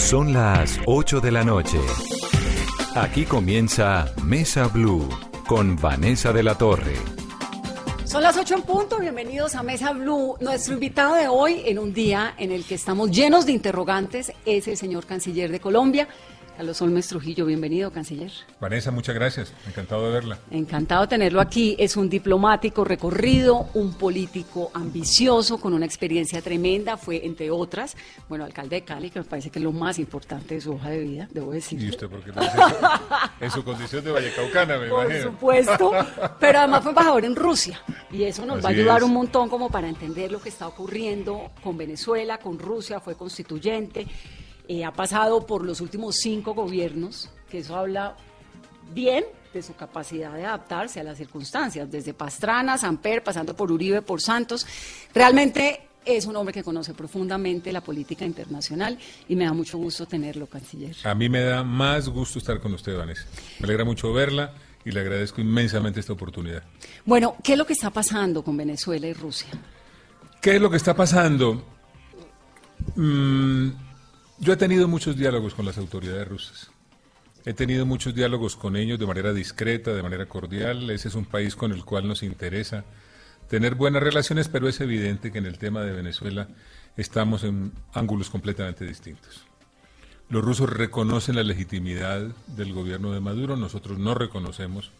Son las 8 de la noche. Aquí comienza Mesa Blue con Vanessa de la Torre. Son las 8 en punto, bienvenidos a Mesa Blue. Nuestro invitado de hoy, en un día en el que estamos llenos de interrogantes, es el señor canciller de Colombia, Carlos Olmes Trujillo, bienvenido, canciller. Vanessa, muchas gracias. Encantado de verla. Encantado de tenerlo aquí. Es un diplomático recorrido, un político ambicioso, con una experiencia tremenda. Fue, entre otras, bueno, alcalde de Cali, que me parece que es lo más importante de su hoja de vida, debo decir. ¿Y usted por qué no En su condición de vallecaucana, me Por imagino. supuesto, pero además fue embajador en Rusia y eso nos va a ayudar es. un montón como para entender lo que está ocurriendo con Venezuela, con Rusia, fue constituyente, eh, ha pasado por los últimos cinco gobiernos, que eso habla bien de su capacidad de adaptarse a las circunstancias, desde Pastrana, Samper, pasando por Uribe, por Santos. Realmente es un hombre que conoce profundamente la política internacional y me da mucho gusto tenerlo, canciller. A mí me da más gusto estar con usted, Vanessa. Me alegra mucho verla y le agradezco inmensamente esta oportunidad. Bueno, ¿qué es lo que está pasando con Venezuela y Rusia? ¿Qué es lo que está pasando? Mm, yo he tenido muchos diálogos con las autoridades rusas. He tenido muchos diálogos con ellos de manera discreta, de manera cordial. Ese es un país con el cual nos interesa tener buenas relaciones, pero es evidente que en el tema de Venezuela estamos en ángulos completamente distintos. Los rusos reconocen la legitimidad del gobierno de Maduro, nosotros no reconocemos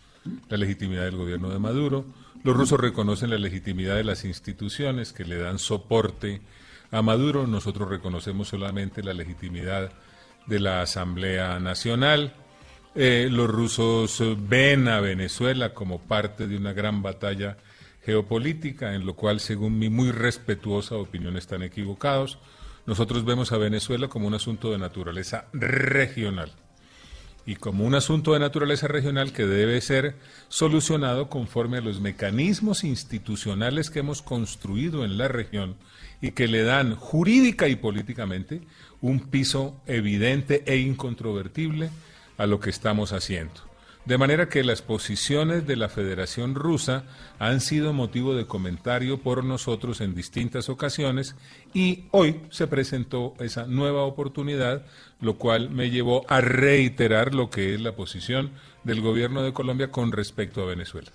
la legitimidad del gobierno de Maduro. Los rusos reconocen la legitimidad de las instituciones que le dan soporte a Maduro, nosotros reconocemos solamente la legitimidad de la Asamblea Nacional. Eh, los rusos ven a Venezuela como parte de una gran batalla geopolítica, en lo cual, según mi muy respetuosa opinión, están equivocados. Nosotros vemos a Venezuela como un asunto de naturaleza regional y como un asunto de naturaleza regional que debe ser solucionado conforme a los mecanismos institucionales que hemos construido en la región y que le dan jurídica y políticamente un piso evidente e incontrovertible a lo que estamos haciendo. De manera que las posiciones de la Federación Rusa han sido motivo de comentario por nosotros en distintas ocasiones y hoy se presentó esa nueva oportunidad, lo cual me llevó a reiterar lo que es la posición del gobierno de Colombia con respecto a Venezuela.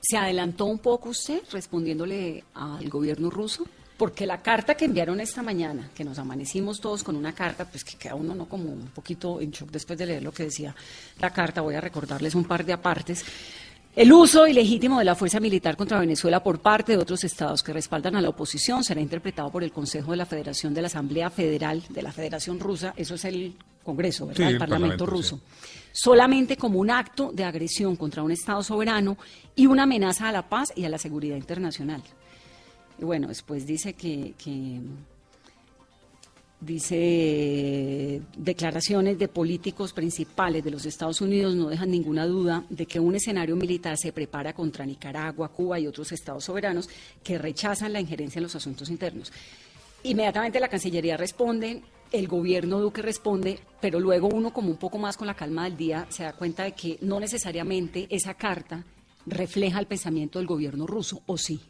¿Se adelantó un poco usted respondiéndole al gobierno ruso? Porque la carta que enviaron esta mañana, que nos amanecimos todos con una carta, pues que queda uno no como un poquito en shock después de leer lo que decía la carta, voy a recordarles un par de apartes. El uso ilegítimo de la fuerza militar contra Venezuela por parte de otros estados que respaldan a la oposición será interpretado por el Consejo de la Federación de la Asamblea Federal de la Federación Rusa, eso es el Congreso, ¿verdad? Sí, el el Parlamento, Parlamento, ruso. sí. Solamente como un acto de agresión contra un Estado soberano y una amenaza a la paz y a la seguridad internacional. Bueno, después dice que, que dice declaraciones de políticos principales de los Estados Unidos no dejan ninguna duda de que un escenario militar se prepara contra Nicaragua, Cuba y otros estados soberanos que rechazan la injerencia en los asuntos internos. Inmediatamente la Cancillería responde, el gobierno Duque responde, pero luego uno como un poco más con la calma del día se da cuenta de que no necesariamente esa carta refleja el pensamiento del gobierno ruso, ¿o sí?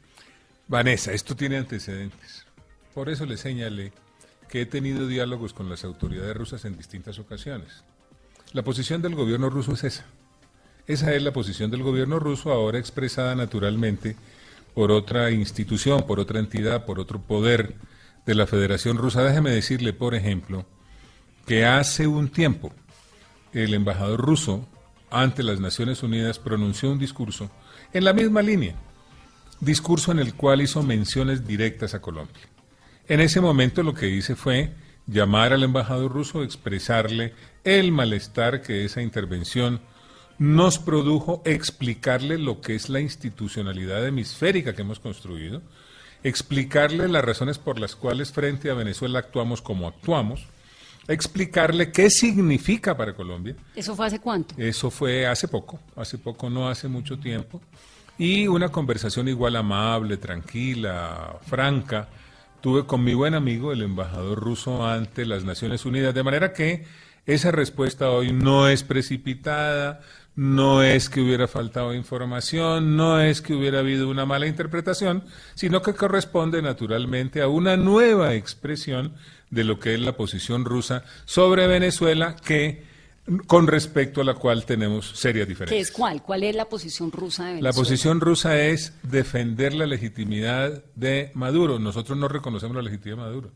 Vanessa, esto tiene antecedentes. Por eso le señalé que he tenido diálogos con las autoridades rusas en distintas ocasiones. La posición del gobierno ruso es esa. Esa es la posición del gobierno ruso ahora expresada naturalmente por otra institución, por otra entidad, por otro poder de la Federación Rusa. Déjeme decirle, por ejemplo, que hace un tiempo el embajador ruso ante las Naciones Unidas pronunció un discurso en la misma línea, discurso en el cual hizo menciones directas a Colombia. En ese momento lo que hice fue llamar al embajador ruso, expresarle el malestar que esa intervención nos produjo, explicarle lo que es la institucionalidad hemisférica que hemos construido, explicarle las razones por las cuales frente a Venezuela actuamos como actuamos, explicarle qué significa para Colombia. ¿Eso fue hace cuánto? Eso fue hace poco, hace poco, no hace mucho tiempo. Y una conversación igual amable, tranquila, franca, tuve con mi buen amigo, el embajador ruso, ante las Naciones Unidas. De manera que esa respuesta hoy no es precipitada, no es que hubiera faltado información, no es que hubiera habido una mala interpretación, sino que corresponde naturalmente a una nueva expresión de lo que es la posición rusa sobre Venezuela que con respecto a la cual tenemos serias diferencias. ¿Qué es cuál? ¿Cuál es la posición rusa de Venezuela? La posición rusa es defender la legitimidad de Maduro. Nosotros no reconocemos la legitimidad de Maduro.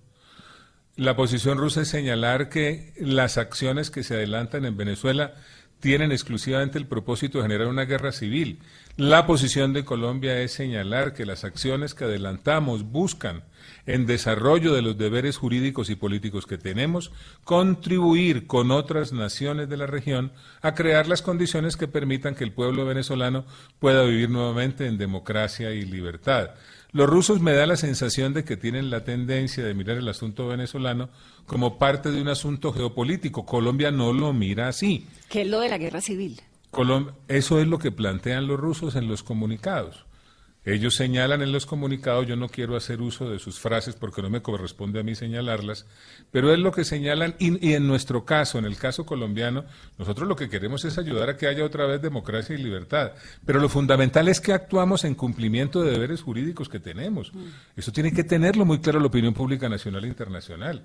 La posición rusa es señalar que las acciones que se adelantan en Venezuela tienen exclusivamente el propósito de generar una guerra civil. La posición de Colombia es señalar que las acciones que adelantamos buscan en desarrollo de los deberes jurídicos y políticos que tenemos, contribuir con otras naciones de la región a crear las condiciones que permitan que el pueblo venezolano pueda vivir nuevamente en democracia y libertad. Los rusos me da la sensación de que tienen la tendencia de mirar el asunto venezolano como parte de un asunto geopolítico. Colombia no lo mira así. ¿Qué es lo de la guerra civil? eso es lo que plantean los rusos en los comunicados. Ellos señalan en los comunicados, yo no quiero hacer uso de sus frases porque no me corresponde a mí señalarlas, pero es lo que señalan y, en nuestro caso, en el caso colombiano, nosotros lo que queremos es ayudar a que haya otra vez democracia y libertad. Pero lo fundamental es que actuamos en cumplimiento de deberes jurídicos que tenemos. Mm. Eso tiene que tenerlo muy claro la opinión pública nacional e internacional.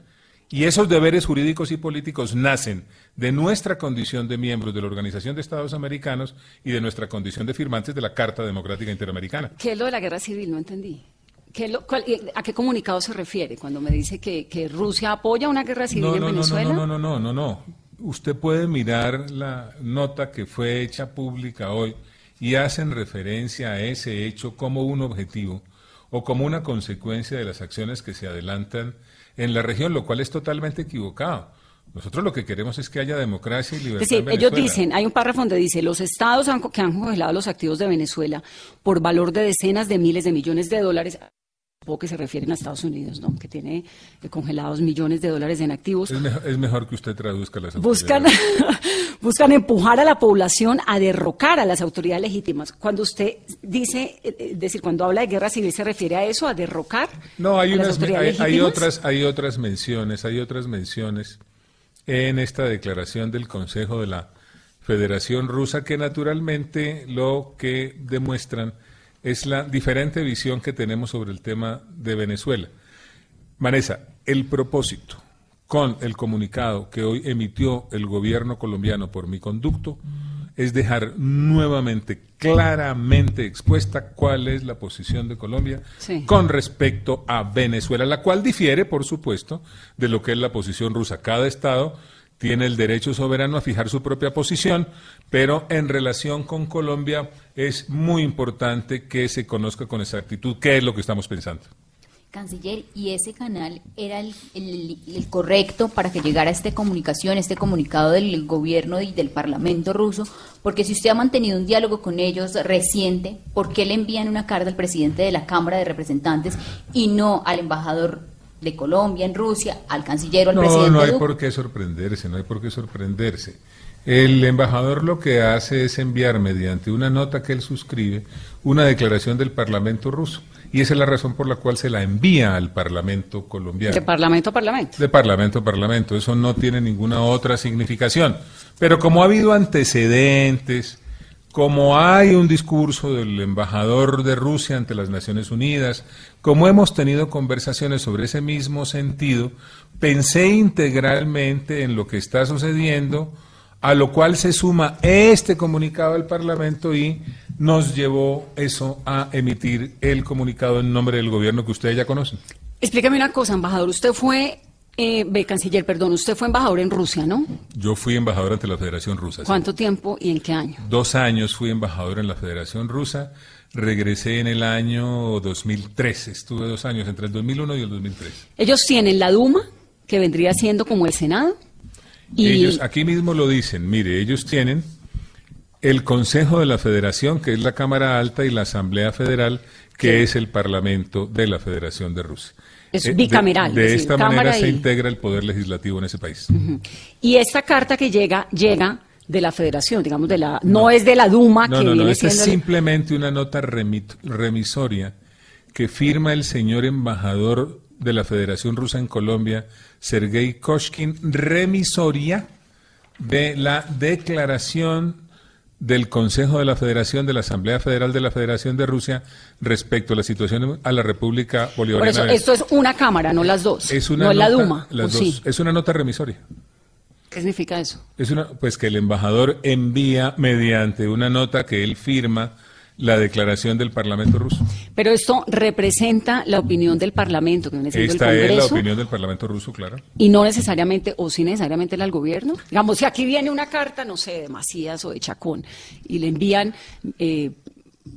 Y esos deberes jurídicos y políticos nacen de nuestra condición de miembros de la Organización de Estados Americanos y de nuestra condición de firmantes de la Carta Democrática Interamericana. ¿Qué es lo de la guerra civil? No entendí. ¿A qué comunicado se refiere cuando me dice que, Rusia apoya una guerra civil en Venezuela? No, no, no, no, no, no. Usted puede mirar la nota que fue hecha pública hoy y hacen referencia a ese hecho como un objetivo o como una consecuencia de las acciones que se adelantan en la región, lo cual es totalmente equivocado. Nosotros lo que queremos es que haya democracia y libertad. Sí, ellos dicen, hay un párrafo donde dice, los estados que han congelado los activos de Venezuela por valor de decenas de miles de millones de dólares que se refieren a Estados Unidos, ¿no? que tiene eh, congelados millones de dólares en activos. Es mejor, que usted traduzca las buscan, buscan empujar a la población a derrocar a las autoridades legítimas. Cuando usted dice, eh, es decir, cuando habla de guerra civil, ¿se refiere a eso, a derrocar? No, hay, unas, hay, otras, hay otras menciones, hay otras menciones en esta declaración del Consejo de la Federación Rusa que naturalmente lo que demuestran es la diferente visión que tenemos sobre el tema de Venezuela. Vanessa, el propósito con el comunicado que hoy emitió el gobierno colombiano por mi conducto es dejar nuevamente claramente expuesta cuál es la posición de Colombia con respecto a Venezuela, la cual difiere, por supuesto, de lo que es la posición rusa. Cada Estado tiene el derecho soberano a fijar su propia posición, pero en relación con Colombia es muy importante que se conozca con exactitud qué es lo que estamos pensando. Canciller, ¿y ese canal era el, correcto para que llegara esta comunicación, este comunicado del gobierno y del Parlamento ruso? Porque si usted ha mantenido un diálogo con ellos reciente, ¿por qué le envían una carta al presidente de la Cámara de Representantes y no al embajador de Colombia en Rusia, al canciller o al presidente. No, no hay por qué sorprenderse, no hay por qué sorprenderse. El embajador lo que hace es enviar mediante una nota que él suscribe una declaración del Parlamento ruso. Y esa es la razón por la cual se la envía al Parlamento colombiano. ¿De Parlamento a Parlamento? De Parlamento a Parlamento. Eso no tiene ninguna otra significación. Pero como ha habido antecedentes, como hay un discurso del embajador de Rusia ante las Naciones Unidas, como hemos tenido conversaciones sobre ese mismo sentido, pensé integralmente en lo que está sucediendo, a lo cual se suma este comunicado del Parlamento y nos llevó eso a emitir el comunicado en nombre del gobierno que ustedes ya conocen. Explícame una cosa, embajador. Usted fue eh, canciller, perdón, usted fue embajador en Rusia, ¿no? Yo fui embajador ante la Federación Rusa. ¿Cuánto tiempo y en qué año? Dos años fui embajador en la Federación Rusa. Regresé en el año 2003. Estuve dos años, entre el 2001 y el 2003. Ellos tienen la Duma, que vendría siendo como el Senado. Y... Ellos aquí mismo lo dicen. Mire, ellos tienen el Consejo de la Federación, que es la Cámara Alta, y la Asamblea Federal, que es el Parlamento de la Federación de Rusia. Es eh, bicameral. De, esta manera se integra el poder legislativo en ese país. Y esta carta que llega, llega de la federación, digamos, de la, no, es de la Duma no, no, no, esta es simplemente una nota remisoria que firma el señor embajador de la Federación Rusa en Colombia, Sergei Koshkin, remisoria de la declaración del Consejo de la Federación de la Asamblea Federal de la Federación de Rusia respecto a la situación a la República Bolivariana. Por eso, esto es una cámara, no las dos. Es una no nota, la Duma. las ¿o dos. sí? Es una nota remisoria. ¿Qué significa eso? Es una, pues que el embajador envía mediante una nota que él firma la declaración del Parlamento ruso. Pero esto representa la opinión del Parlamento, que viene siendo Esta el es la Congreso, opinión del Parlamento ruso, claro. y no necesariamente, o sí necesariamente la del gobierno. Digamos, si aquí viene una carta, no sé, de Macías o de Chacón, y le envían eh,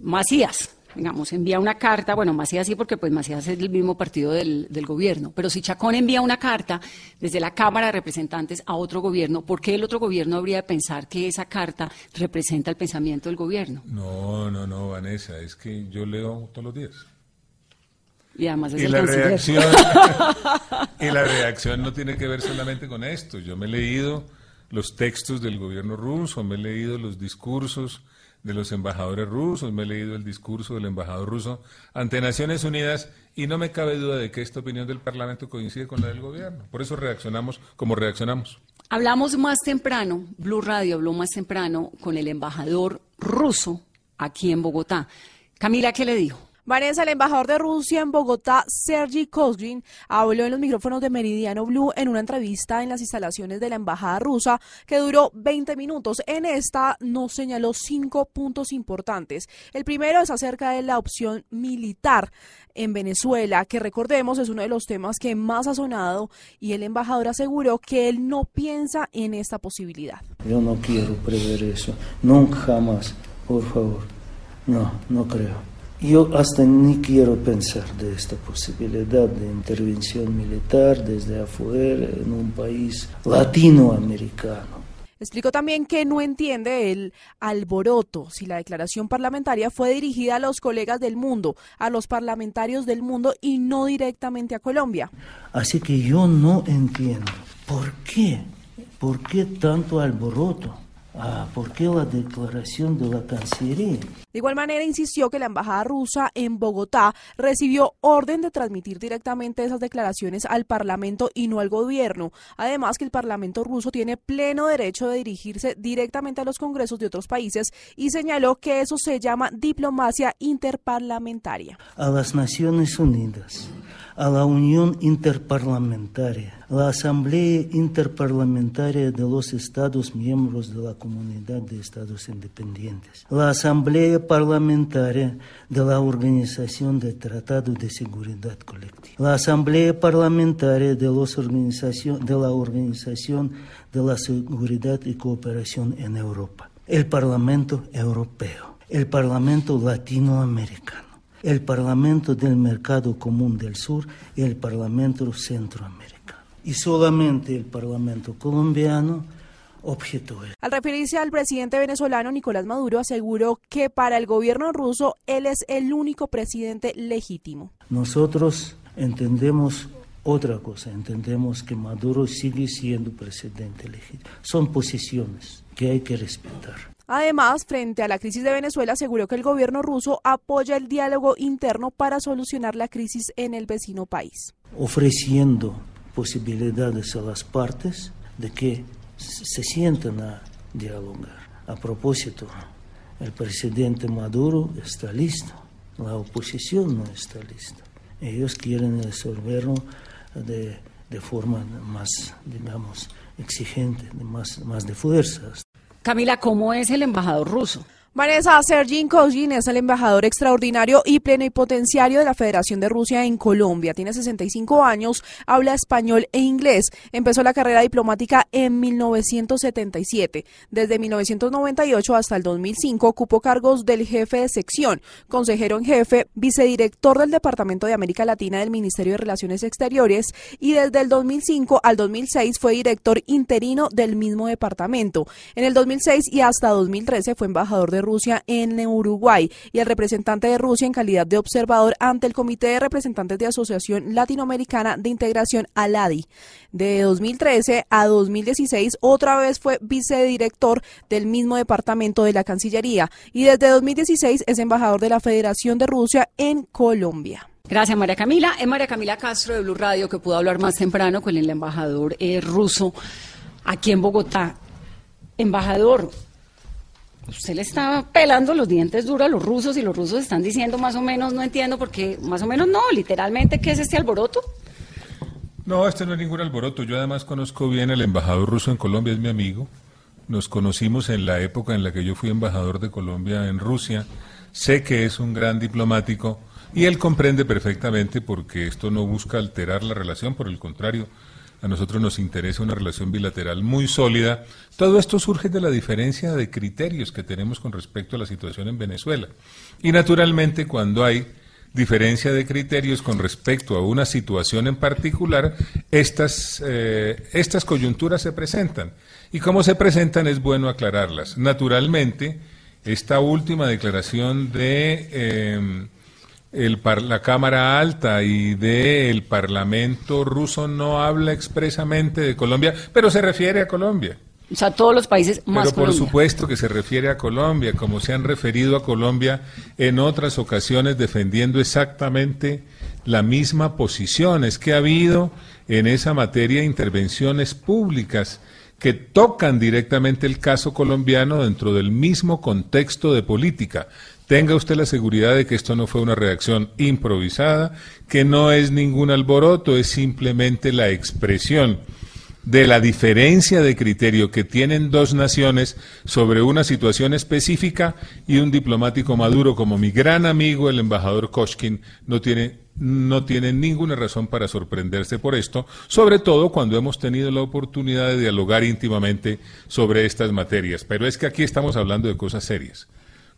Macías, digamos, envía una carta, bueno, Macías sí, porque pues Macías es el mismo partido del, del gobierno, pero si Chacón envía una carta desde la Cámara de Representantes a otro gobierno, ¿por qué el otro gobierno habría de pensar que esa carta representa el pensamiento del gobierno? No, no, no, Vanessa, es que yo leo todos los días. Y además es Y el la, canciller. reacción, y la reacción no tiene que ver solamente con esto. Yo me he leído los textos del gobierno ruso, me he leído los discursos de los embajadores rusos, me he leído el discurso del embajador ruso ante Naciones Unidas y no me cabe duda de que esta opinión del Parlamento coincide con la del gobierno. Por eso reaccionamos como reaccionamos. Hablamos más temprano, Blue Radio habló más temprano con el embajador ruso aquí en Bogotá. Camila, ¿qué le dijo? Vanessa, el embajador de Rusia en Bogotá, Sergi Kozgin, habló en los micrófonos de Meridiano Blue en una entrevista en las instalaciones de la embajada rusa que duró 20 minutos. En esta nos señaló cinco puntos importantes. El primero es acerca de la opción militar en Venezuela, que recordemos es uno de los temas que más ha sonado y el embajador aseguró que él no piensa en esta posibilidad. Yo no quiero prever eso, nunca jamás, por favor. No, no creo. Yo hasta ni quiero pensar de esta posibilidad de intervención militar desde afuera en un país latinoamericano. Explicó también que no entiende el alboroto si la declaración parlamentaria fue dirigida a los colegas del mundo, a los parlamentarios del mundo y no directamente a Colombia. Así que yo no entiendo por qué, por qué tanto alboroto. Ah, ¿por qué la declaración de la Cancillería? De igual manera, insistió que la embajada rusa en Bogotá recibió orden de transmitir directamente esas declaraciones al Parlamento y no al gobierno. Además, que el Parlamento ruso tiene pleno derecho de dirigirse directamente a los congresos de otros países y señaló que eso se llama diplomacia interparlamentaria. A las Naciones Unidas, a la Unión Interparlamentaria, la Asamblea Interparlamentaria de los Estados miembros de la Comunidad de Estados Independientes, la Asamblea Parlamentaria de la Organización del Tratado de Seguridad Colectiva, la Asamblea Parlamentaria de, los organización, de la Organización de la Seguridad y Cooperación en Europa, el Parlamento Europeo, el Parlamento Latinoamericano el Parlamento del Mercado Común del Sur y el Parlamento Centroamericano. Y solamente el Parlamento colombiano objetó. Al referirse al presidente venezolano Nicolás Maduro, aseguró que para el gobierno ruso él es el único presidente legítimo. Nosotros entendemos otra cosa, entendemos que Maduro sigue siendo presidente legítimo. Son posiciones que hay que respetar. Además, frente a la crisis de Venezuela, aseguró que el gobierno ruso apoya el diálogo interno para solucionar la crisis en el vecino país. Ofreciendo posibilidades a las partes de que se sienten a dialogar. A propósito, el presidente Maduro está listo, la oposición no está lista. Ellos quieren resolverlo de, de forma más, digamos, exigente, más, más de fuerzas. Camila, ¿cómo es el embajador ruso? Vanessa Sergin Kozhin es el embajador extraordinario y plenipotenciario de la Federación de Rusia en Colombia. Tiene 65 años, habla español e inglés. Empezó la carrera diplomática en 1977. Desde 1998 hasta el 2005 ocupó cargos del jefe de sección, consejero en jefe, vicedirector del Departamento de América Latina del Ministerio de Relaciones Exteriores y desde el 2005 al 2006 fue director interino del mismo departamento. En el 2006 y hasta 2013 fue embajador de Rusia en Uruguay y el representante de Rusia en calidad de observador ante el Comité de Representantes de Asociación Latinoamericana de Integración ALADI. De 2013 a 2016 otra vez fue vicedirector del mismo departamento de la Cancillería y desde 2016 es embajador de la Federación de Rusia en Colombia. Gracias, María Camila. Es María Camila Castro de Blue Radio que pudo hablar más temprano con el embajador eh, ruso aquí en Bogotá. Embajador, Usted le está pelando los dientes duros a los rusos y los rusos están diciendo más o menos, no entiendo porque más o menos no, literalmente, ¿qué es este alboroto? No, este no es ningún alboroto. Yo además conozco bien al embajador ruso en Colombia, es mi amigo. Nos conocimos en la época en la que yo fui embajador de Colombia en Rusia. Sé que es un gran diplomático y él comprende perfectamente porque esto no busca alterar la relación, por el contrario, a nosotros nos interesa una relación bilateral muy sólida. Todo esto surge de la diferencia de criterios que tenemos con respecto a la situación en Venezuela. Y naturalmente cuando hay diferencia de criterios con respecto a una situación en particular, estas, eh, estas coyunturas se presentan. Y como se presentan es bueno aclararlas. Naturalmente, esta última declaración de eh, el la Cámara Alta y del Parlamento ruso no habla expresamente de Colombia, pero se refiere a Colombia. O sea, todos los países más Pero por supuesto que se refiere a Colombia, como se han referido a Colombia en otras ocasiones defendiendo exactamente la misma posición. Es que ha habido en esa materia intervenciones públicas que tocan directamente el caso colombiano dentro del mismo contexto de política. Tenga usted la seguridad de que esto no fue una reacción improvisada, que no es ningún alboroto, es simplemente la expresión de la diferencia de criterio que tienen dos naciones sobre una situación específica y un diplomático maduro como mi gran amigo el embajador Koshkin no tiene no tiene ninguna razón para sorprenderse por esto, sobre todo cuando hemos tenido la oportunidad de dialogar íntimamente sobre estas materias. Pero es que aquí estamos hablando de cosas serias.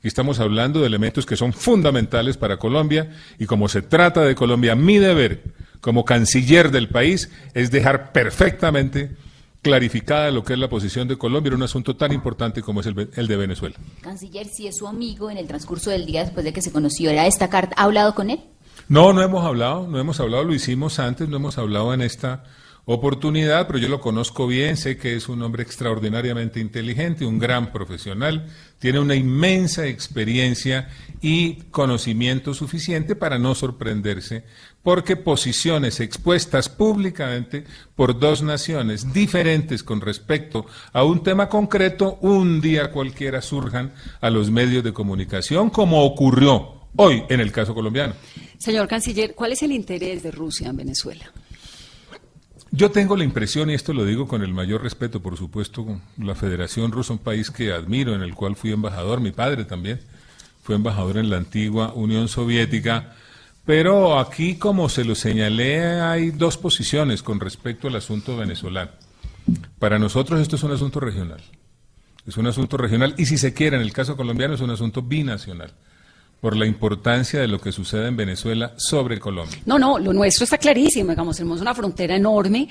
Estamos hablando de elementos que son fundamentales para Colombia y como se trata de Colombia, mi deber como canciller del país es dejar perfectamente clarificada lo que es la posición de Colombia en un asunto tan importante como es el, de Venezuela. Canciller, si es su amigo en el transcurso del día después de que se conoció era esta carta, ¿ha hablado con él? No, no hemos hablado, no hemos hablado, lo hicimos antes, no hemos hablado en esta oportunidad, pero yo lo conozco bien, sé que es un hombre extraordinariamente inteligente, un gran profesional, tiene una inmensa experiencia y conocimiento suficiente para no sorprenderse, porque posiciones expuestas públicamente por dos naciones diferentes con respecto a un tema concreto, un día cualquiera surjan a los medios de comunicación, como ocurrió hoy en el caso colombiano. Señor canciller, ¿cuál es el interés de Rusia en Venezuela? Yo tengo la impresión, y esto lo digo con el mayor respeto, por supuesto, la Federación Rusa, un país que admiro, en el cual fui embajador, mi padre también fue embajador en la antigua Unión Soviética, pero aquí, como se lo señalé, hay dos posiciones con respecto al asunto venezolano. Para nosotros esto es un asunto regional, es un asunto regional, y si se quiere, en el caso colombiano, es un asunto binacional por la importancia de lo que sucede en Venezuela sobre Colombia. No, no, lo nuestro está clarísimo, digamos, tenemos una frontera enorme,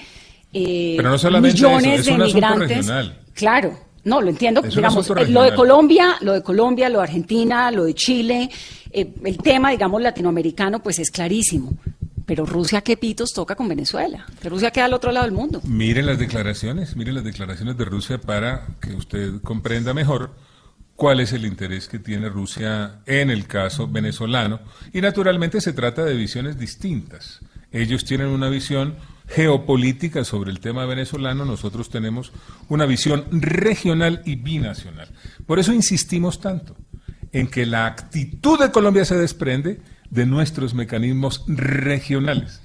eh, Pero no solamente millones eso, es de migrantes. Claro, no, lo entiendo, digamos, eh, lo de Colombia, lo de Colombia, lo de Argentina, lo de Chile, eh, el tema, digamos, latinoamericano, pues es clarísimo. Pero Rusia, ¿qué pitos toca con Venezuela? Que Rusia queda al otro lado del mundo. Miren las declaraciones, miren las declaraciones de Rusia para que usted comprenda mejor cuál es el interés que tiene Rusia en el caso venezolano. Y naturalmente se trata de visiones distintas. Ellos tienen una visión geopolítica sobre el tema venezolano, nosotros tenemos una visión regional y binacional. Por eso insistimos tanto en que la actitud de Colombia se desprende de nuestros mecanismos regionales.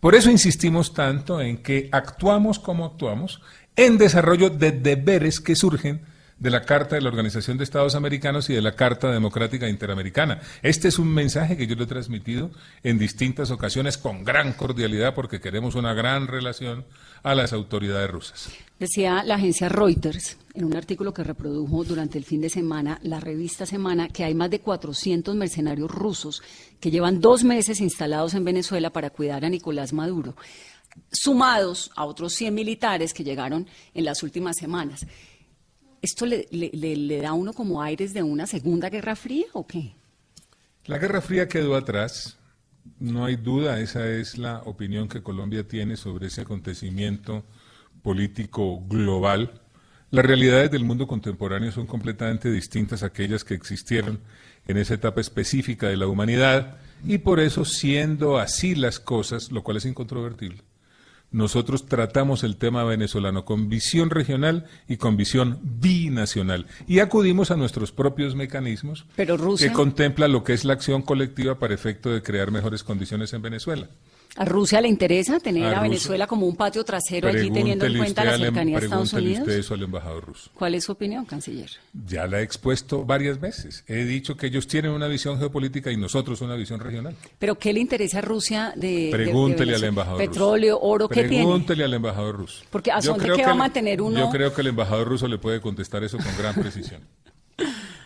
Por eso insistimos tanto en que actuamos como actuamos en desarrollo de deberes que surgen de la Carta de la Organización de Estados Americanos y de la Carta Democrática Interamericana. Este es un mensaje que yo le he transmitido en distintas ocasiones con gran cordialidad porque queremos una gran relación a las autoridades rusas. Decía la agencia Reuters en un artículo que reprodujo durante el fin de semana la revista Semana que hay más de 400 mercenarios rusos que llevan dos meses instalados en Venezuela para cuidar a Nicolás Maduro, sumados a otros 100 militares que llegaron en las últimas semanas. ¿Esto le, le, da a uno como aires de una segunda guerra fría o qué? La guerra fría quedó atrás, no hay duda, esa es la opinión que Colombia tiene sobre ese acontecimiento político global. Las realidades del mundo contemporáneo son completamente distintas a aquellas que existieron en esa etapa específica de la humanidad y por eso, siendo así las cosas, lo cual es incontrovertible, nosotros tratamos el tema venezolano con visión regional y con visión binacional. Y acudimos a nuestros propios mecanismos Pero Rusia- que contempla lo que es la acción colectiva para efecto de crear mejores condiciones en Venezuela. ¿A Rusia le interesa tener A a. Venezuela como un patio trasero allí teniendo en Pregúntele cuenta la al em- cercanía a Estados pregúntele Unidos? usted eso al embajador ruso. ¿Cuál es su opinión, canciller? Ya la he expuesto varias veces. He dicho que ellos tienen una visión geopolítica y nosotros una visión regional. ¿Pero qué le interesa a Rusia de, de- de Pregúntele al embajador Petróleo, ruso. oro, ¿qué tiene? Pregúntele al embajador ruso. Porque a Yo son de creo qué que va a mantener uno- Yo creo que el embajador ruso le puede contestar eso con gran precisión.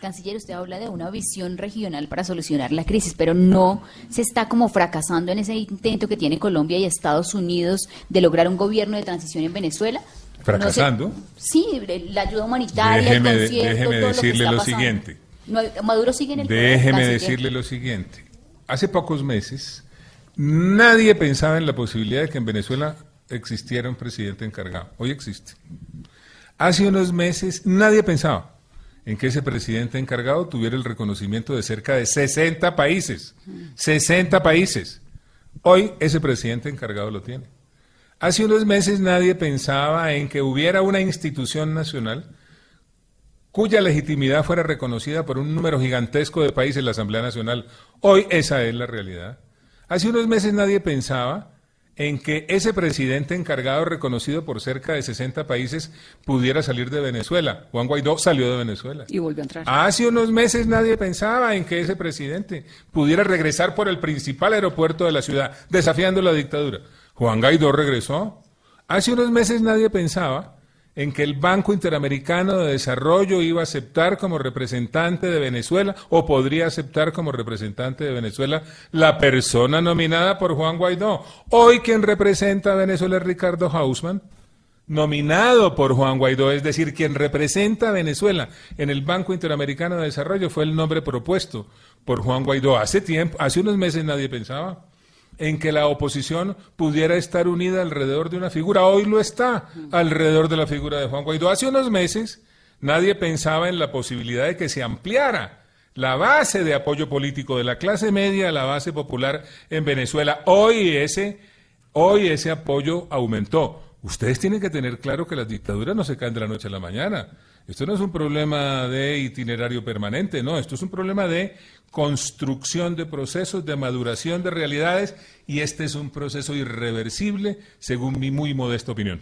Canciller, usted habla de una visión regional para solucionar la crisis, pero no se está como fracasando en ese intento que tiene Colombia y Estados Unidos de lograr un gobierno de transición en Venezuela. No se- ¿Fracasando? sí, la ayuda humanitaria, Déjeme el concierto, déjeme todo lo que decirle está lo siguiente. No, Maduro sigue en el poder, Déjeme canciller. decirle lo siguiente. Hace pocos meses, nadie pensaba en la posibilidad de que en Venezuela existiera un presidente encargado. Hoy existe. Hace unos meses, nadie pensaba en que ese presidente encargado tuviera el reconocimiento de cerca de 60 países. 60 países. Hoy ese presidente encargado lo tiene. Hace unos meses nadie pensaba en que hubiera una institución nacional cuya legitimidad fuera reconocida por un número gigantesco de países la Asamblea Nacional. Hoy esa es la realidad. Hace unos meses nadie pensaba en que ese presidente encargado reconocido por cerca de 60 países pudiera salir de Venezuela. Juan Guaidó salió de Venezuela. Y volvió a entrar. Hace unos meses nadie pensaba en que ese presidente pudiera regresar por el principal aeropuerto de la ciudad, desafiando la dictadura. Juan Guaidó regresó. Hace unos meses nadie pensaba en que el Banco Interamericano de Desarrollo iba a aceptar como representante de Venezuela o podría aceptar como representante de Venezuela la persona nominada por Juan Guaidó. Hoy quien representa a Venezuela es Ricardo Hausmann nominado por Juan Guaidó, es decir, quien representa a Venezuela en el Banco Interamericano de Desarrollo fue el nombre propuesto por Juan Guaidó. Hace tiempo, hace unos meses nadie pensaba en que la oposición pudiera estar unida alrededor de una figura. Hoy lo está alrededor de la figura de Juan Guaidó. Hace unos meses nadie pensaba en la posibilidad de que se ampliara la base de apoyo político de la clase media a la base popular en Venezuela. Hoy ese, hoy ese apoyo aumentó. Ustedes tienen que tener claro que las dictaduras no se caen de la noche a la mañana. Esto no es un problema de itinerario permanente, no, esto es un problema de construcción de procesos, de maduración de realidades, y este es un proceso irreversible, según mi muy modesta opinión.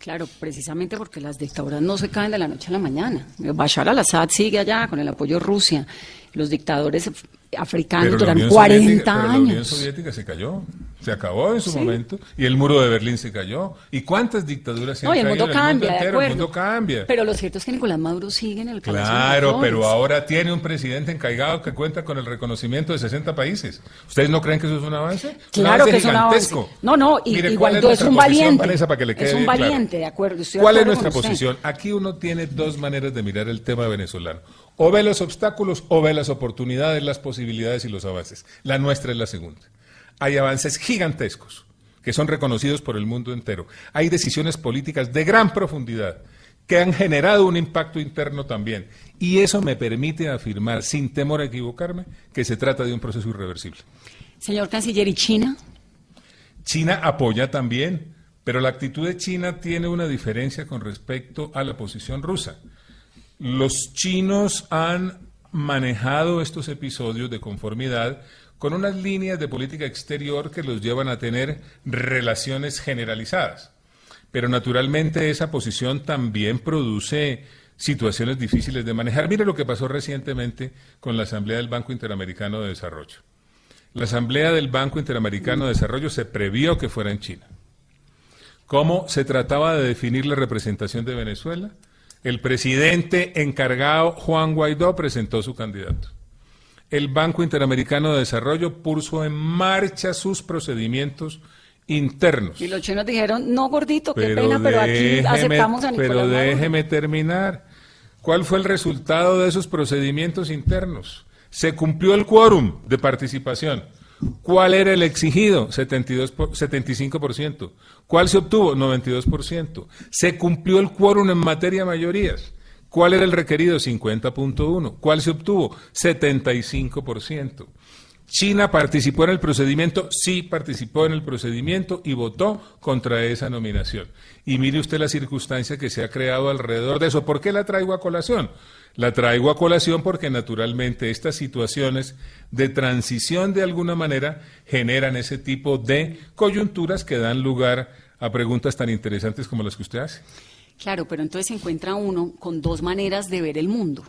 Claro, precisamente porque las dictaduras no se caen de la noche a la mañana. Bashar al-Assad sigue allá con el apoyo de Rusia. Los dictadores africanos duran Unión 40 Soviética- pero la Unión años. Soviética se cayó, se acabó en su momento, y el muro de Berlín se cayó. ¿Y cuántas dictaduras se No, han y el mundo el cambia, entero? El mundo cambia. Pero lo cierto es que Nicolás Maduro sigue en el de Claro, pero ahora tiene un presidente encargado que cuenta con el reconocimiento de 60 países. ¿Ustedes no creen que eso es un avance? Claro un que es un avance. No, no, y, Mire, y ¿cuál Guaidó es, un valiente. Vanessa, para que le quede es un claro? valiente, de acuerdo. estoy de ¿Cuál es nuestra posición? Aquí uno tiene dos maneras de mirar el tema venezolano. O ve los obstáculos o ve las oportunidades, las posibilidades y los avances. La nuestra es la segunda. Hay avances gigantescos que son reconocidos por el mundo entero. Hay decisiones políticas de gran profundidad que han generado un impacto interno también. Y eso me permite afirmar, sin temor a equivocarme, que se trata de un proceso irreversible. Señor Canciller, ¿y China? China apoya también, pero la actitud de China tiene una diferencia con respecto a la posición rusa. Los chinos han manejado estos episodios de conformidad con unas líneas de política exterior que los llevan a tener relaciones generalizadas. Pero naturalmente esa posición también produce situaciones difíciles de manejar. Mire lo que pasó recientemente con la Asamblea del Banco Interamericano de Desarrollo. La Asamblea del Banco Interamericano de Desarrollo se previó que fuera en China. ¿Cómo se trataba de definir la representación de Venezuela? El presidente encargado, Juan Guaidó, presentó su candidato. El Banco Interamericano de Desarrollo puso en marcha sus procedimientos internos. Y los chinos dijeron, no, gordito, qué Pero pena, pero aquí déjeme- aceptamos a Nicolás Pero Maduro. déjeme terminar. ¿Cuál fue el resultado de esos procedimientos internos? Se cumplió el quórum de participación. ¿Cuál era el exigido? 72 por- 75%. ¿Cuál se obtuvo? 92%. Se cumplió el quórum en materia de mayorías. ¿Cuál era el requerido? 50.1. ¿Cuál se obtuvo? 75%. China participó en el procedimiento, sí participó en el procedimiento y votó contra esa nominación. Y mire usted la circunstancia que se ha creado alrededor de eso. ¿Por qué la traigo a colación? La traigo a colación porque naturalmente estas situaciones de transición de alguna manera generan ese tipo de coyunturas que dan lugar a preguntas tan interesantes como las que usted hace. Claro, pero entonces se encuentra uno con dos maneras de ver el mundo.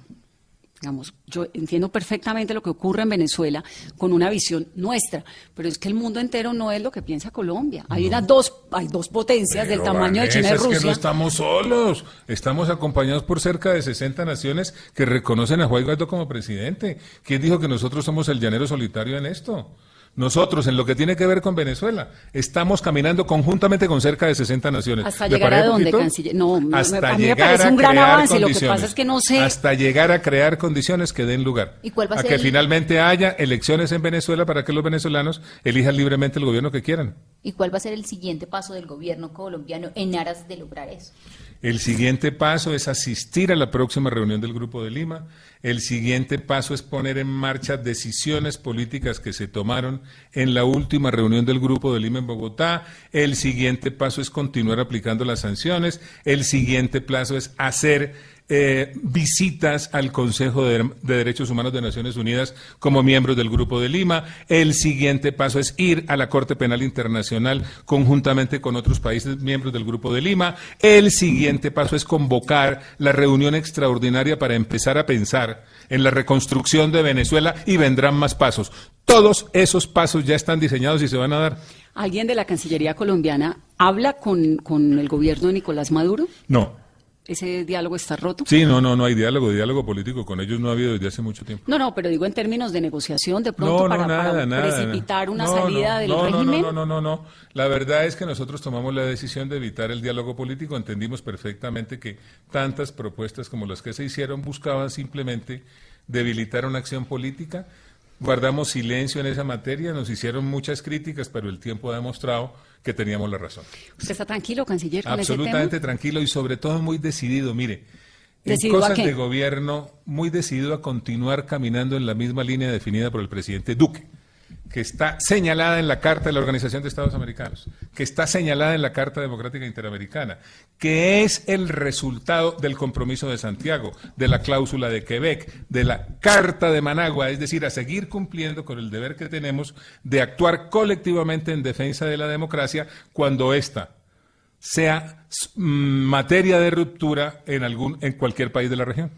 Digamos, yo entiendo perfectamente lo que ocurre en Venezuela con una visión nuestra, pero es que el mundo entero no es lo que piensa Colombia. Hay unas dos, hay dos potencias del tamaño de China y Rusia. Es que no estamos solos, estamos acompañados por cerca de 60 naciones que reconocen a Juan Guaidó como presidente. ¿Quién dijo que nosotros somos el llanero solitario en esto? Nosotros, en lo que tiene que ver con Venezuela, estamos caminando conjuntamente con cerca de 60 naciones. ¿Hasta llegar a dónde, canciller? No, hasta a mí me parece un gran avance. Lo que pasa es que no sé. Hasta llegar a crear condiciones que den lugar. ¿Y cuál va a, a que finalmente haya elecciones en Venezuela para que los venezolanos elijan libremente el gobierno que quieran. ¿Y cuál va a ser el siguiente paso del gobierno colombiano en aras de lograr eso? El siguiente paso es asistir a la próxima reunión del Grupo de Lima. El siguiente paso es poner en marcha decisiones políticas que se tomaron en la última reunión del Grupo de Lima en Bogotá. El siguiente paso es continuar aplicando las sanciones. El siguiente plazo es hacer eh, visitas al Consejo de, Derechos Humanos de Naciones Unidas como miembros del Grupo de Lima. El siguiente paso es ir a la Corte Penal Internacional conjuntamente con otros países miembros del Grupo de Lima. El siguiente paso es convocar la reunión extraordinaria para empezar a pensar en la reconstrucción de Venezuela y vendrán más pasos. Todos esos pasos ya están diseñados y se van a dar. ¿Alguien de la Cancillería colombiana habla con, con el gobierno de Nicolás Maduro? No ese diálogo está roto. Sí, no, no, no hay diálogo, diálogo político con ellos no ha habido desde hace mucho tiempo. No, no, pero digo en términos de negociación, de pronto para, precipitar una salida del régimen. No, no, no, no, La verdad es que nosotros tomamos la decisión de evitar el diálogo político. Entendimos perfectamente que tantas propuestas como las que se hicieron buscaban simplemente debilitar una acción política. Guardamos silencio en esa materia, nos hicieron muchas críticas, pero el tiempo ha demostrado que teníamos la razón. ¿Usted está tranquilo, canciller? Con Absolutamente tranquilo y sobre todo muy decidido. Mire, en cosas de gobierno, muy decidido a continuar caminando en la misma línea definida por el presidente Duque que está señalada en la Carta de la Organización de Estados Americanos, que está señalada en la Carta Democrática Interamericana, que es el resultado del compromiso de Santiago, de la cláusula de Quebec, de la Carta de Managua, es decir, a seguir cumpliendo con el deber que tenemos de actuar colectivamente en defensa de la democracia cuando ésta sea mm, materia de ruptura en, algún, en cualquier país de la región.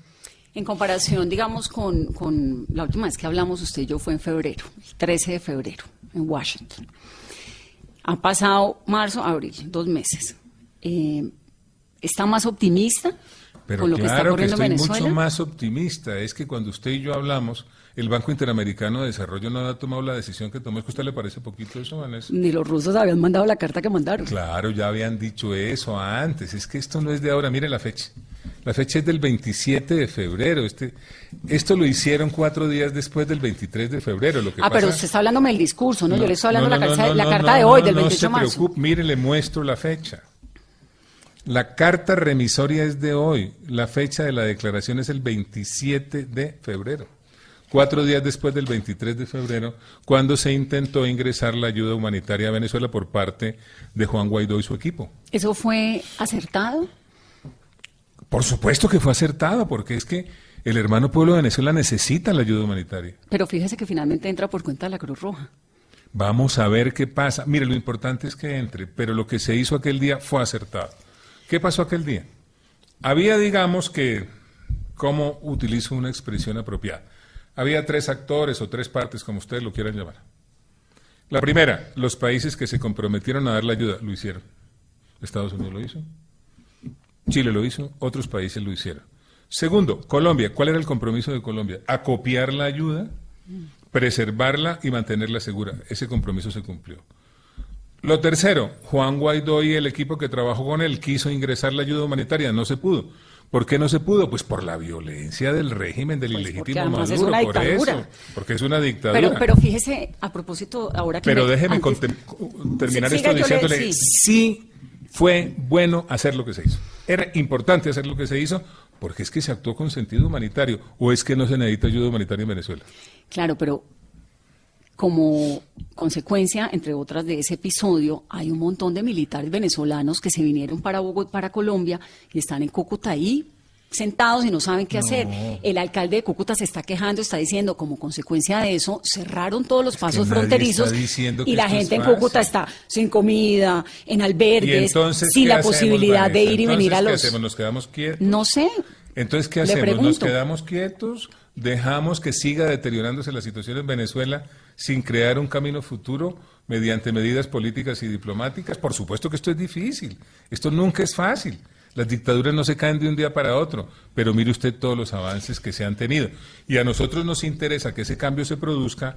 En comparación, digamos, con, con, la última vez que hablamos, usted y yo fue en febrero, el 13 de febrero, en Washington. Ha pasado marzo, abril, dos meses. Eh, ¿Está más optimista Pero con lo claro que está ocurriendo que estoy mucho más optimista. Es que cuando usted y yo hablamos, el Banco Interamericano de Desarrollo no ha tomado la decisión que tomó. ¿Es que a usted le parece poquito eso, Vanessa? Ni los rusos habían mandado la carta que mandaron. Claro, ya habían dicho eso antes. Es que esto no es de ahora. Mire la fecha. La fecha es del 27 de febrero. Este, esto lo hicieron cuatro días después del 23 de febrero. Lo que ah, pasa- pero usted está hablándome del discurso, ¿no? Yo le estoy hablando no, la, no, carta, no, la no, carta no, de hoy, no, del no 28 se de marzo. preocupe. Mire, le muestro la fecha. La carta remisoria es de hoy. La fecha de la declaración es el 27 de febrero. Cuatro días después del 23 de febrero, cuando se intentó ingresar la ayuda humanitaria a Venezuela por parte de Juan Guaidó y su equipo. ¿Eso fue acertado? Por supuesto que fue acertado, porque es que el hermano pueblo de Venezuela necesita la ayuda humanitaria. Pero fíjese que finalmente entra por cuenta de la Cruz Roja. Vamos a ver qué pasa. Mire, lo importante es que entre, pero lo que se hizo aquel día fue acertado. ¿Qué pasó aquel día? Había, digamos que, ¿cómo utilizo una expresión apropiada? Había tres actores o tres partes, como ustedes lo quieran llamar. La primera, los países que se comprometieron a dar la ayuda, lo hicieron. Estados Unidos lo hizo, Chile lo hizo, otros países lo hicieron. Segundo, Colombia. ¿Cuál era el compromiso de Colombia? Acopiar la ayuda, preservarla y mantenerla segura. Ese compromiso se cumplió. Lo tercero, Juan Guaidó y el equipo que trabajó con él quiso ingresar la ayuda humanitaria, no se pudo. ¿Por qué no se pudo? Pues por la violencia del régimen del Pues ilegítimo además es Maduro, una por dictadura. eso, porque es una dictadura. Pero, pero fíjese, a propósito, ahora que... Pero me- déjeme antes- terminar Sí, esto yo le- diciéndole, sí. sí fue bueno hacer lo que se hizo. Era importante hacer lo que se hizo porque es que se actuó con sentido humanitario o es que no se necesita ayuda humanitaria en Venezuela. Claro, pero como consecuencia, entre otras, de ese episodio, hay un montón de militares venezolanos que se vinieron para Bogotá, para Colombia y están en Cúcuta ahí sentados y no saben qué hacer. El alcalde de Cúcuta se está quejando, está diciendo, como consecuencia de eso, cerraron todos los pasos fronterizos y la gente en Cúcuta está sin comida, en albergues, sin la posibilidad de ir y venir a los... ¿Qué hacemos? ¿Nos quedamos quietos? No sé. Entonces, ¿qué hacemos? ¿Nos quedamos quietos? ¿Dejamos que siga deteriorándose la situación en Venezuela sin crear un camino futuro mediante medidas políticas y diplomáticas? Por supuesto que esto es difícil. Esto nunca es fácil. Las dictaduras no se caen de un día para otro, pero mire usted todos los avances que se han tenido. Y a nosotros nos interesa que ese cambio se produzca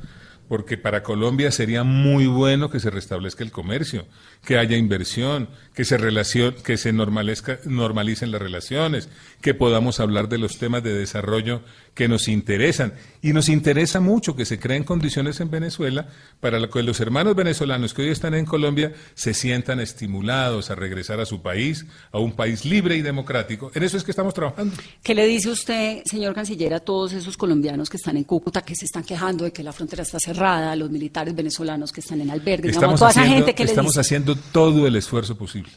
porque para Colombia sería muy bueno que se restablezca el comercio, que haya inversión, que se, relacion, que se normalicen las relaciones, que podamos hablar de los temas de desarrollo que nos interesan. Y nos interesa mucho que se creen condiciones en Venezuela para que los hermanos venezolanos que hoy están en Colombia se sientan estimulados a regresar a su país, a un país libre y democrático. En eso es que estamos trabajando. ¿Qué le dice usted, señor canciller, a todos esos colombianos que están en Cúcuta, que se están quejando de que la frontera está cerrada, a los militares venezolanos que están en albergues, estamos toda haciendo, esa gente que Estamos haciendo todo el esfuerzo posible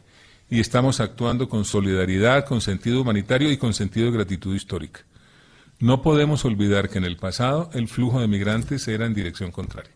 y estamos actuando con solidaridad, con sentido humanitario y con sentido de gratitud histórica. No podemos olvidar que en el pasado el flujo de migrantes era en dirección contraria.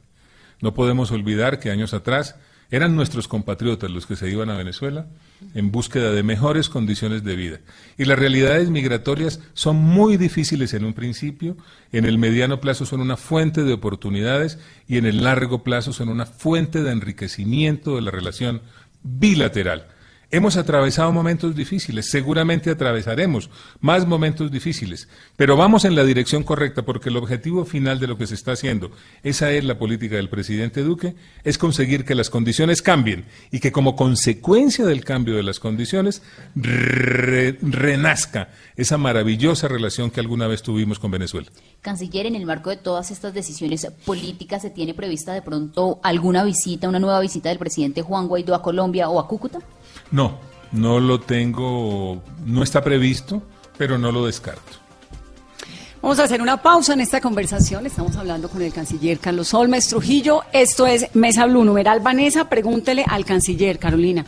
No podemos olvidar que años atrás eran nuestros compatriotas los que se iban a Venezuela en búsqueda de mejores condiciones de vida. Y las realidades migratorias son muy difíciles en un principio, en el mediano plazo son una fuente de oportunidades y en el largo plazo son una fuente de enriquecimiento de la relación bilateral. Hemos atravesado momentos difíciles, seguramente atravesaremos más momentos difíciles, pero vamos en la dirección correcta porque el objetivo final de lo que se está haciendo, esa es la política del presidente Duque, es conseguir que las condiciones cambien y que como consecuencia del cambio de las condiciones renazca esa maravillosa relación que alguna vez tuvimos con Venezuela. Canciller, en el marco de todas estas decisiones políticas, ¿se tiene prevista de pronto alguna visita, una nueva visita del presidente Juan Guaidó a Colombia o a Cúcuta? No, no lo tengo, no está previsto, pero no lo descarto. Vamos a hacer una pausa en esta conversación. Estamos hablando con el canciller Carlos Olmes Trujillo. Esto es Mesa Blue. Numeral Vanessa, pregúntele al canciller, Carolina.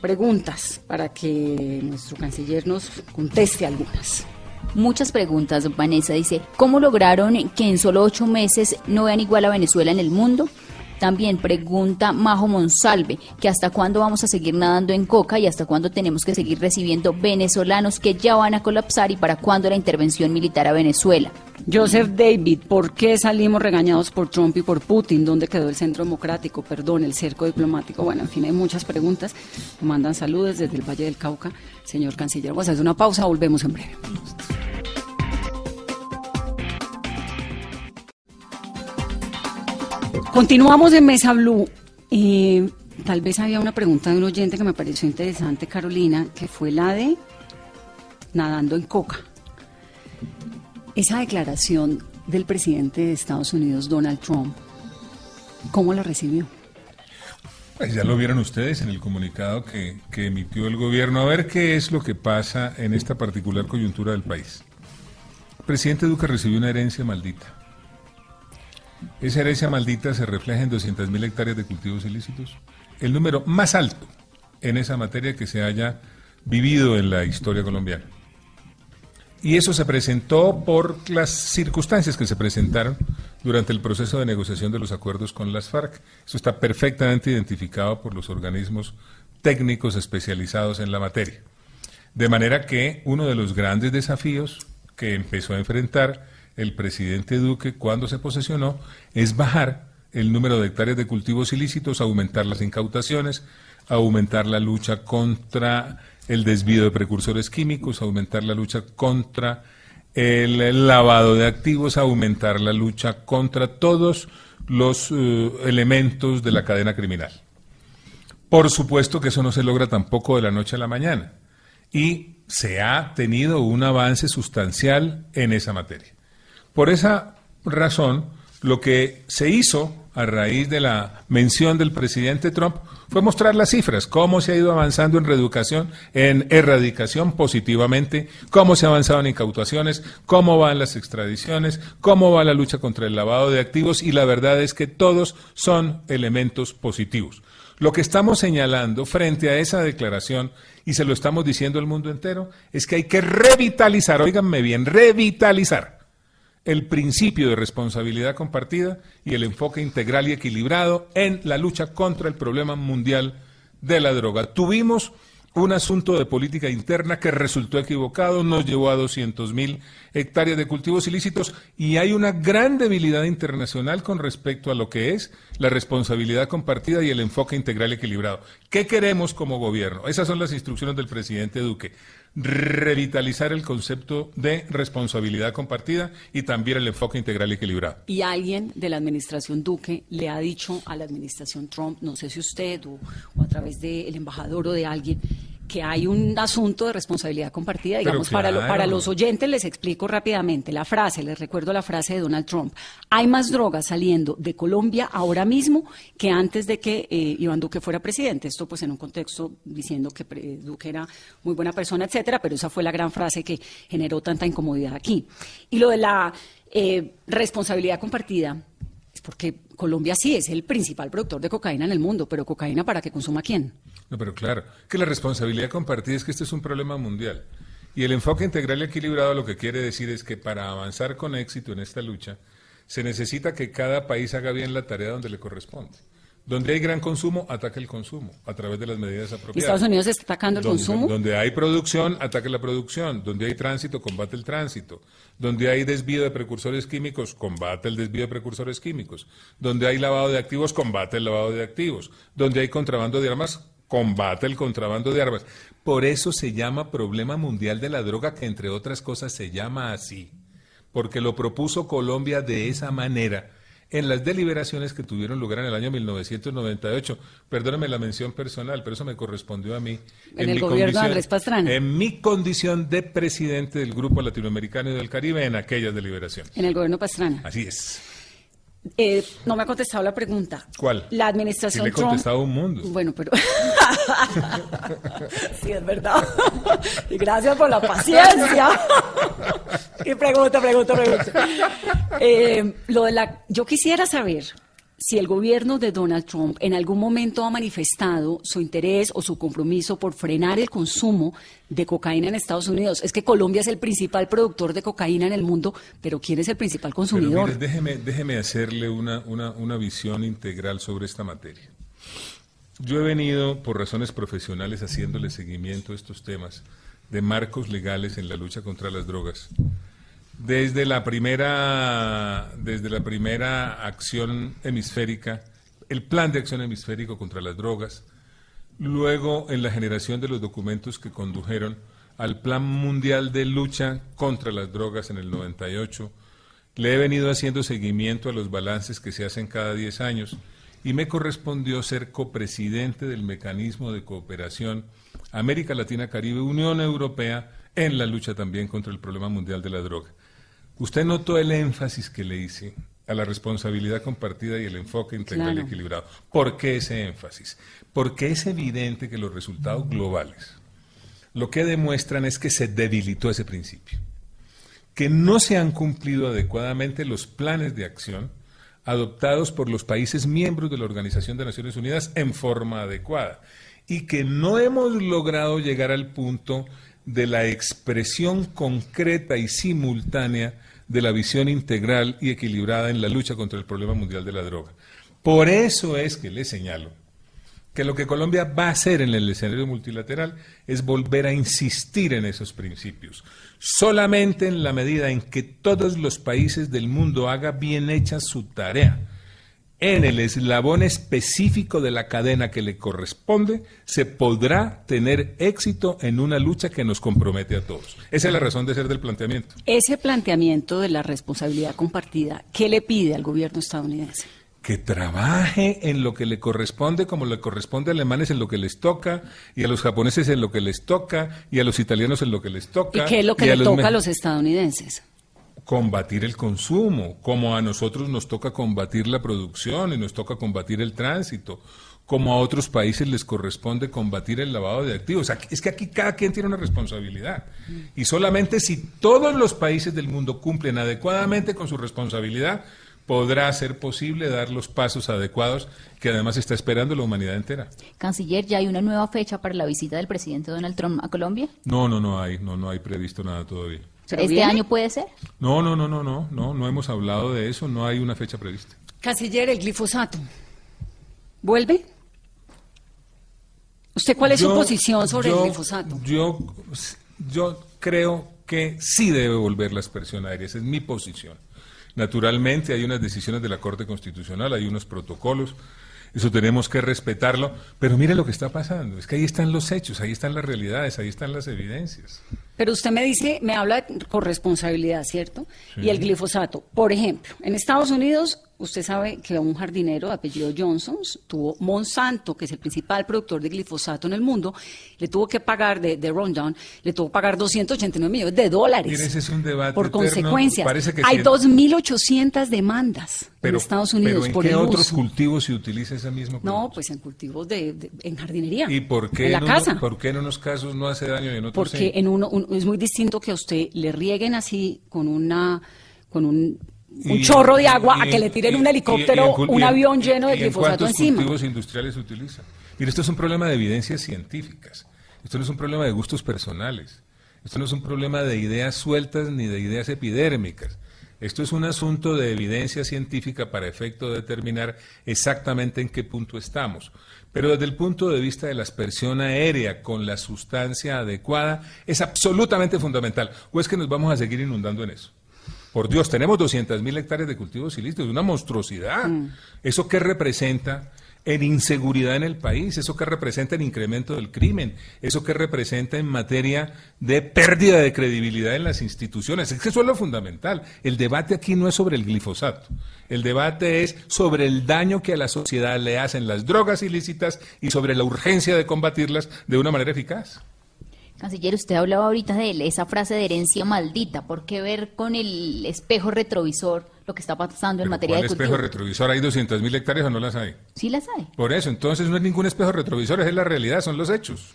Preguntas para que nuestro canciller nos conteste algunas. Muchas preguntas. Vanessa dice, ¿cómo lograron que en solo ocho meses no vean igual a Venezuela en el mundo? También pregunta Majo Monsalve, que hasta cuándo vamos a seguir nadando en coca y hasta cuándo tenemos que seguir recibiendo venezolanos que ya van a colapsar y para cuándo la intervención militar a Venezuela. Joseph David, ¿por qué salimos regañados por Trump y por Putin? ¿Dónde quedó el centro democrático? Perdón, el cerco diplomático. Bueno, en fin, hay muchas preguntas. mandan saludos desde el Valle del Cauca, señor canciller. Vamos a hacer una pausa, volvemos en breve. Continuamos en Mesa Blue. Eh, tal vez había una pregunta de un oyente que me pareció interesante, Carolina, que fue la de nadando en coca. Esa declaración del presidente de Estados Unidos, Donald Trump, ¿cómo la recibió? Pues ya lo vieron ustedes en el comunicado que, que emitió el gobierno. A ver qué es lo que pasa en esta particular coyuntura del país. El presidente Duque recibió una herencia maldita esa herencia maldita se refleja en 200.000 hectáreas de cultivos ilícitos, el número más alto en esa materia que se haya vivido en la historia colombiana. Y eso se presentó por las circunstancias que se presentaron durante el proceso de negociación de los acuerdos con las FARC. Eso está perfectamente identificado por los organismos técnicos especializados en la materia. De manera que uno de los grandes desafíos que empezó a enfrentar el presidente Duque cuando se posesionó es bajar el número de hectáreas de cultivos ilícitos, aumentar las incautaciones, aumentar la lucha contra el desvío de precursores químicos, aumentar la lucha contra el lavado de activos, aumentar la lucha contra todos los eh, elementos de la cadena criminal. Por supuesto que eso no se logra tampoco de la noche a la mañana y se ha tenido un avance sustancial en esa materia. Por esa razón, lo que se hizo a raíz de la mención del presidente Trump fue mostrar las cifras, cómo se ha ido avanzando en reeducación, en erradicación positivamente, cómo se ha avanzado en incautaciones, cómo van las extradiciones, cómo va la lucha contra el lavado de activos y la verdad es que todos son elementos positivos. Lo que estamos señalando frente a esa declaración, y se lo estamos diciendo al mundo entero, es que hay que revitalizar, oíganme bien, revitalizar el principio de responsabilidad compartida y el enfoque integral y equilibrado en la lucha contra el problema mundial de la droga. Tuvimos un asunto de política interna que resultó equivocado, nos llevó a 200 mil hectáreas de cultivos ilícitos y hay una gran debilidad internacional con respecto a lo que es la responsabilidad compartida y el enfoque integral equilibrado. ¿Qué queremos como gobierno? Esas son las instrucciones del presidente Duque. Revitalizar el concepto de responsabilidad compartida y también el enfoque integral equilibrado. Y alguien de la administración Duque le ha dicho a la administración Trump, no sé si usted o, o a través del embajador o de alguien, que hay un asunto de responsabilidad compartida. Digamos, para, lo- para los oyentes les explico rápidamente la frase, les recuerdo la frase de Donald Trump. Hay más drogas saliendo de Colombia ahora mismo que antes de que eh, Iván Duque fuera presidente. Esto pues en un contexto diciendo que Duque era muy buena persona, etcétera, pero esa fue la gran frase que generó tanta incomodidad aquí. Y lo de la eh, responsabilidad compartida es porque Colombia sí es el principal productor de cocaína en el mundo, pero cocaína para que consuma quién? No, pero claro, que la responsabilidad compartida es que este es un problema mundial. Y el enfoque integral y equilibrado lo que quiere decir es que para avanzar con éxito en esta lucha, se necesita que cada país haga bien la tarea donde le corresponde. Donde hay gran consumo, ataque el consumo a través de las medidas Y apropiadas. Estados Unidos está atacando el donde, consumo. Donde hay producción, ataque la producción. Donde hay tránsito, combate el tránsito. Donde hay desvío de precursores químicos, combate el desvío de precursores químicos. Donde hay lavado de activos, combate el lavado de activos. Donde hay contrabando de armas, combate el contrabando de armas. Por eso se llama problema mundial de la droga, que entre otras cosas se llama así. Porque lo propuso Colombia de esa manera en las deliberaciones que tuvieron lugar en el año 1998. Perdóname la mención personal, pero eso me correspondió a mí. En el mi gobierno de condición- Andrés Pastrana. En mi condición de presidente del Grupo Latinoamericano y del Caribe en aquellas deliberaciones. En el gobierno Pastrana. Así es. Eh, no me ha contestado la pregunta. ¿Cuál? La administración Sí le he Trump. contestado a un mundo. Bueno, pero. sí, es verdad. y gracias por la paciencia. y pregunta, pregunta, pregunta. Eh, lo de la... Yo quisiera saber si el gobierno de Donald Trump en algún momento ha manifestado su interés o su compromiso por frenar el consumo de cocaína en Estados Unidos. Es que Colombia es el principal productor de cocaína en el mundo, pero ¿quién es el principal consumidor? mire, déjeme, déjeme hacerle una, una, una visión integral sobre esta materia. Yo he venido, por razones profesionales, haciéndole seguimiento a estos temas de marcos legales en la lucha contra las drogas. Desde la primera, desde la primera acción hemisférica, el plan de acción hemisférico contra las drogas, luego en la generación de los documentos que condujeron al Plan Mundial de Lucha contra las Drogas en el 98, le he venido haciendo seguimiento a los balances que se hacen cada 10 años y me correspondió ser copresidente del mecanismo de cooperación América Latina Caribe Unión Europea en la lucha también contra el problema mundial de la droga. Usted notó el énfasis que le hice a la responsabilidad compartida y el enfoque integral y Claro. equilibrado. ¿Por qué ese énfasis? Porque es evidente que los resultados globales lo que demuestran es que se debilitó ese principio, que no se han cumplido adecuadamente los planes de acción adoptados por los países miembros de la Organización de Naciones Unidas en forma adecuada y que no hemos logrado llegar al punto de la expresión concreta y simultánea de la visión integral y equilibrada en la lucha contra el problema mundial de la droga. Por eso es que le señalo que lo que Colombia va a hacer en el escenario multilateral es volver a insistir en esos principios. Solamente en la medida en que todos los países del mundo hagan bien hecha su tarea en el eslabón específico de la cadena que le corresponde, se podrá tener éxito en una lucha que nos compromete a todos. Esa es la razón de ser del planteamiento. Ese planteamiento de la responsabilidad compartida, ¿qué le pide al gobierno estadounidense? que trabaje en lo que le corresponde, como le corresponde a alemanes en lo que les toca, y a los japoneses en lo que les toca, y a los italianos en lo que les toca. ¿Y qué es lo que le toca a los estadounidenses? Combatir el consumo, como a nosotros nos toca combatir la producción y nos toca combatir el tránsito, como a otros países les corresponde combatir el lavado de activos. es que aquí cada quien tiene una responsabilidad. Y solamente si todos los países del mundo cumplen adecuadamente con su responsabilidad, podrá ser posible dar los pasos adecuados que además está esperando la humanidad entera. Canciller, ¿ya hay una nueva fecha para la visita del presidente Donald Trump a Colombia? No, no, no hay, no, no hay previsto nada todavía. ¿Este año puede ser? No, no, no, no, no, no, no hemos hablado de eso, no hay una fecha prevista. Canciller, el glifosato. ¿Vuelve? ¿Usted cuál es su posición sobre el glifosato? Yo, yo creo que sí debe volver la aspersión aérea, esa es mi posición. Naturalmente hay unas decisiones de la Corte Constitucional, hay unos protocolos, eso tenemos que respetarlo, pero mire lo que está pasando, es que ahí están los hechos, ahí están las realidades, ahí están las evidencias. Pero usted me dice, me habla con responsabilidad, ¿cierto? Y el glifosato, por ejemplo, en Estados Unidos Usted sabe que un jardinero de apellido Johnson tuvo Monsanto, que es el principal productor de glifosato en el mundo, le tuvo que pagar de, de Rundown, le tuvo que pagar 289 millones de dólares. ese es un debate por consecuencia. Hay 2.800 demandas en Estados Unidos ¿pero por qué otros cultivos se utiliza ese mismo producto? No, pues en cultivos de, en jardinería. ¿Y por qué en la casa? ¿Por qué en unos casos no hace daño y en otros Porque en uno es muy distinto que a usted le rieguen así con una con un un chorro de agua a que le tiren un helicóptero, un avión lleno de glifosato encima. cultivos industriales se utilizan? Mire, esto es un problema de evidencias científicas. Esto no es un problema de gustos personales. Esto no es un problema de ideas sueltas ni de ideas epidérmicas. Esto es un asunto de evidencia científica para efecto de determinar exactamente en qué punto estamos. Pero desde el punto de vista de la aspersión aérea con la sustancia adecuada es absolutamente fundamental. ¿O es que nos vamos a seguir inundando en eso? Por Dios, tenemos 200.000 hectáreas de cultivos ilícitos, una monstruosidad. Mm. ¿Eso qué representa? en inseguridad en el país, eso qué representa en incremento del crimen, eso qué representa en materia de pérdida de credibilidad en las instituciones. Es que eso es lo fundamental. El debate aquí no es sobre el glifosato, el debate es sobre el daño que a la sociedad le hacen las drogas ilícitas y sobre la urgencia de combatirlas de una manera eficaz. Canciller, usted hablaba ahorita de esa frase de herencia maldita. ¿Por qué ver con el espejo retrovisor lo que está pasando en materia de cultivo? espejo retrovisor? ¿Hay 200.000 hectáreas o no las hay? Sí las hay. Por eso, entonces no es ningún espejo retrovisor, es la realidad, son los hechos.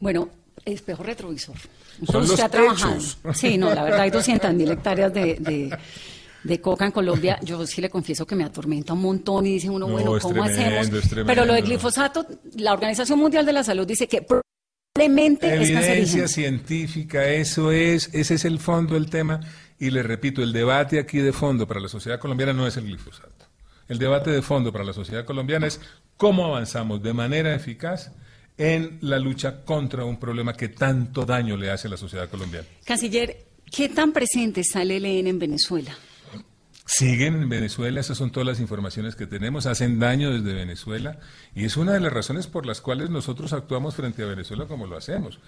Bueno, espejo retrovisor. Son los hechos. Sí, no, la verdad hay 200.000 hectáreas de, coca en Colombia, yo sí le confieso que me atormenta un montón y dice uno, bueno, ¿cómo hacemos? Pero lo de glifosato, la Organización Mundial de la Salud dice que Evidencia científica, eso es, ese es el fondo del tema. Y le repito, el debate aquí de fondo para la sociedad colombiana no es el glifosato. El debate de fondo para la sociedad colombiana es cómo avanzamos de manera eficaz en la lucha contra un problema que tanto daño le hace a la sociedad colombiana. Canciller, ¿qué tan presente está el ELN en Venezuela? Siguen en Venezuela, esas son todas las informaciones que tenemos, hacen daño desde Venezuela y es una de las razones por las cuales nosotros actuamos frente a Venezuela como lo hacemos.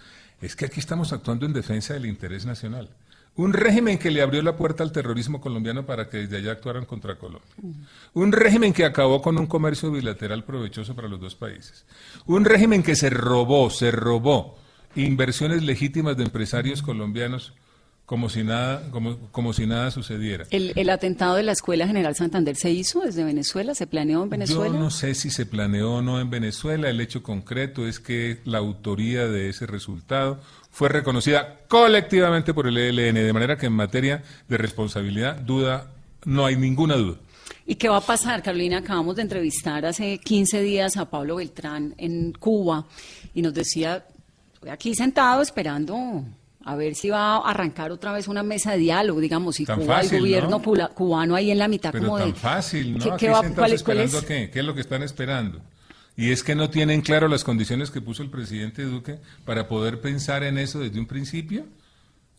Es que aquí estamos actuando en defensa del interés nacional. Un régimen que le abrió la puerta al terrorismo colombiano para que desde allá actuaran contra Colombia. Un régimen que acabó con un comercio bilateral provechoso para los dos países. Un régimen que se robó, se robó inversiones legítimas de empresarios colombianos como si nada, como, como si nada sucediera. ¿El, atentado de la Escuela General Santander se hizo desde Venezuela? ¿Se planeó en Venezuela? Yo no sé si se planeó o no en Venezuela. El hecho concreto es que la autoría de ese resultado fue reconocida colectivamente por el ELN, de manera que en materia de responsabilidad, duda, no hay ninguna duda. ¿Y qué va a pasar, Carolina? Acabamos de entrevistar hace 15 días a Pablo Beltrán en Cuba y nos decía, estoy aquí sentado esperando a ver si va a arrancar otra vez una mesa de diálogo, digamos, y Cuba, el gobierno cubano ahí en la mitad Pero como tan fácil, ¿no? ¿Qué, va, cuál, esperando qué? ¿Qué es lo que están esperando? Y es que no tienen claro las condiciones que puso el presidente Duque para poder pensar en eso desde un principio.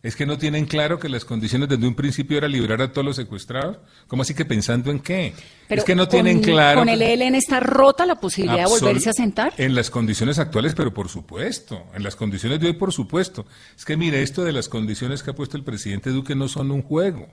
¿Es que no tienen claro que las condiciones desde un principio era liberar a todos los secuestrados? ¿Cómo así que pensando en qué? es que no tienen claro. ¿Con el ELN está rota la posibilidad de volverse a sentar? En las condiciones actuales, pero por supuesto. En las condiciones de hoy, por supuesto. Es que mire, esto de las condiciones que ha puesto el presidente Duque no son un juego.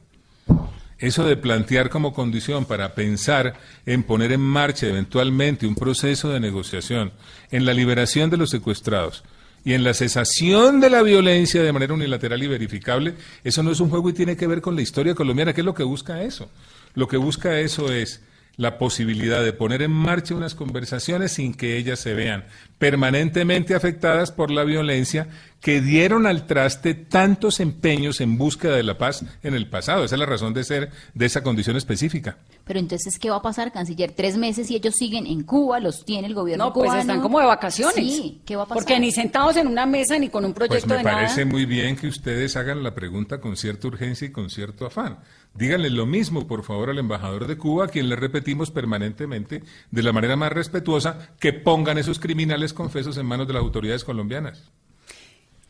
Eso de plantear como condición para pensar en poner en marcha eventualmente un proceso de negociación en la liberación de los secuestrados y en la cesación de la violencia de manera unilateral y verificable, eso no es un juego y tiene que ver con la historia colombiana. ¿Qué es lo que busca eso? Lo que busca eso es la posibilidad de poner en marcha unas conversaciones sin que ellas se vean permanentemente afectadas por la violencia que dieron al traste tantos empeños en búsqueda de la paz en el pasado. Esa es la razón de ser de esa condición específica. Pero entonces, ¿qué va a pasar, canciller? Tres meses y ellos siguen en Cuba, los tiene el gobierno no, pues están como de vacaciones. Sí, ¿qué va a pasar? Porque ni sentados en una mesa ni con un proyecto pues me de parece muy bien que ustedes hagan la pregunta con cierta urgencia y con cierto afán. Díganle lo mismo, por favor, al embajador de Cuba, a quien le repetimos permanentemente, de la manera más respetuosa, que pongan esos criminales confesos en manos de las autoridades colombianas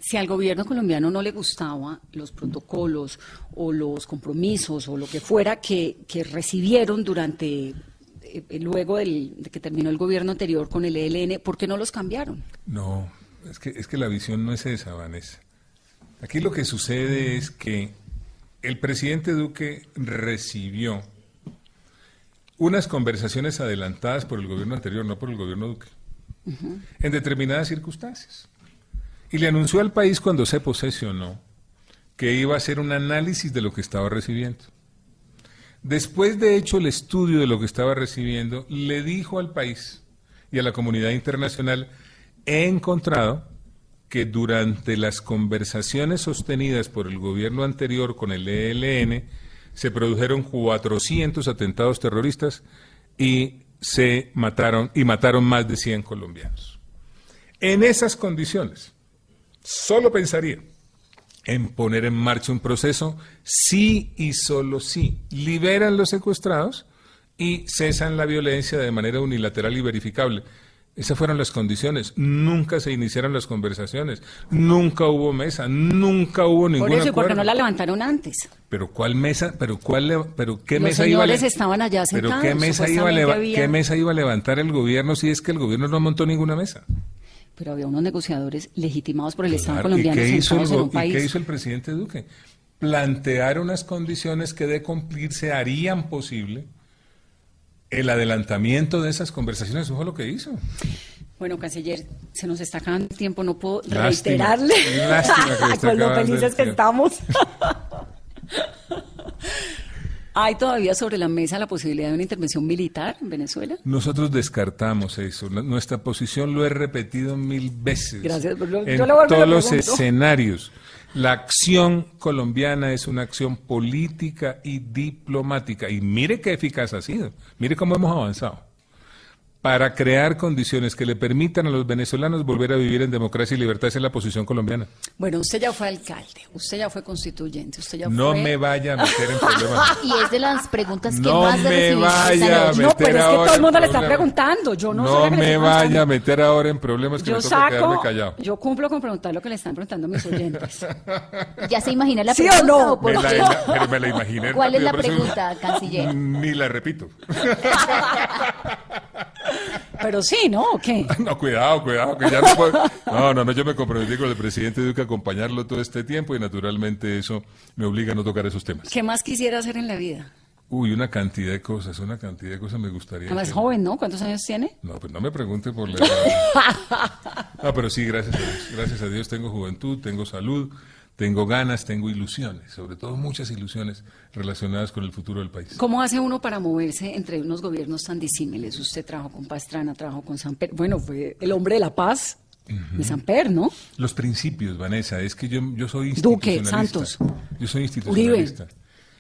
si al gobierno colombiano no le gustaba los protocolos o los compromisos o lo que fuera que, recibieron durante eh, luego del, de que terminó el gobierno anterior con el ELN, ¿por qué no los cambiaron? No, es que, es que la visión no es esa, Vanessa. Aquí lo que sucede es que el presidente Duque recibió unas conversaciones adelantadas por el gobierno anterior, no por el gobierno Duque, en determinadas circunstancias. Y le anunció al país cuando se posesionó que iba a hacer un análisis de lo que estaba recibiendo. Después de hecho el estudio de lo que estaba recibiendo, le dijo al país y a la comunidad internacional, he encontrado que durante las conversaciones sostenidas por el gobierno anterior con el ELN, se produjeron 400 atentados terroristas y se mataron y mataron más de 100 colombianos. En esas condiciones, solo pensaría en poner en marcha un proceso sí y solo sí liberan los secuestrados y cesan la violencia de manera unilateral y verificable. Esas fueron las condiciones. Nunca se iniciaron las conversaciones. Nunca hubo mesa. Nunca hubo ningún Por eso, ¿y por qué no la levantaron antes? Pero ¿cuál mesa? ¿Pero cuál? ¿Pero qué Los mesa iba estaban allá sentados. ¿Pero qué mesa, iba a leva- supuestamente qué había- mesa iba a levantar el gobierno si es que el gobierno no montó ninguna mesa? Pero había unos negociadores legitimados por el Estado colombiano ¿Y qué, hizo el, en y qué hizo el presidente Duque? Plantear unas condiciones que de cumplirse harían posible el adelantamiento de esas conversaciones. Eso fue lo que hizo. Bueno, canciller, se nos está acabando el tiempo, no puedo Lástima, reiterarle lástima con lo felices que estamos. ¿Hay todavía sobre la mesa la posibilidad de una intervención militar en Venezuela? Nosotros descartamos eso. La- Nuestra posición lo he repetido mil veces. Gracias, en yo le vuelvo y le todos los escenarios. La acción colombiana es una acción política y diplomática. Y mire qué eficaz ha sido. Mire cómo hemos avanzado. Para crear condiciones que le permitan a los venezolanos volver a vivir en democracia y libertad. Esa es la posición colombiana. Bueno, usted ya fue alcalde, usted ya fue constituyente, usted ya No fue... me vaya a meter en problemas. Y es de las preguntas que No más de me vaya a noche. No, pero es que ahora todo el mundo le está preguntando, yo no, No soy la que le me vaya a meter ahora en problemas que Yo me toca quedarme saco, callado. yo cumplo con preguntar lo que le están preguntando mis oyentes. ¿Ya se imagina la ¿Sí o pregunta? no? por Me la, pero me la imaginé. ¿Cuál es la pregunta, canciller? Ni la repito. Pero sí, ¿no? ¿O qué? No, cuidado, cuidado, que ya no puedo. No, no, no, yo me comprometí con el presidente Duque a acompañarlo todo este tiempo y naturalmente eso me obliga a no tocar esos temas. ¿Qué más quisiera hacer en la vida? Uy, una cantidad de cosas, una cantidad de cosas me gustaría. Además, joven, ¿no? ¿Cuántos años tiene? No, pues no me pregunte por la edad. No, pero sí, gracias a Dios. Gracias a Dios tengo juventud, tengo salud, tengo ganas, tengo ilusiones, sobre todo muchas ilusiones relacionadas con el futuro del país. ¿Cómo hace uno para moverse entre unos gobiernos tan disímiles? Usted trabajó con Pastrana, trabajó con Samper. Bueno, fue el hombre de la paz de Samper, ¿no? Los principios, Vanessa, es que yo, yo soy Duque, institucionalista. Santos. Yo soy institucionalista.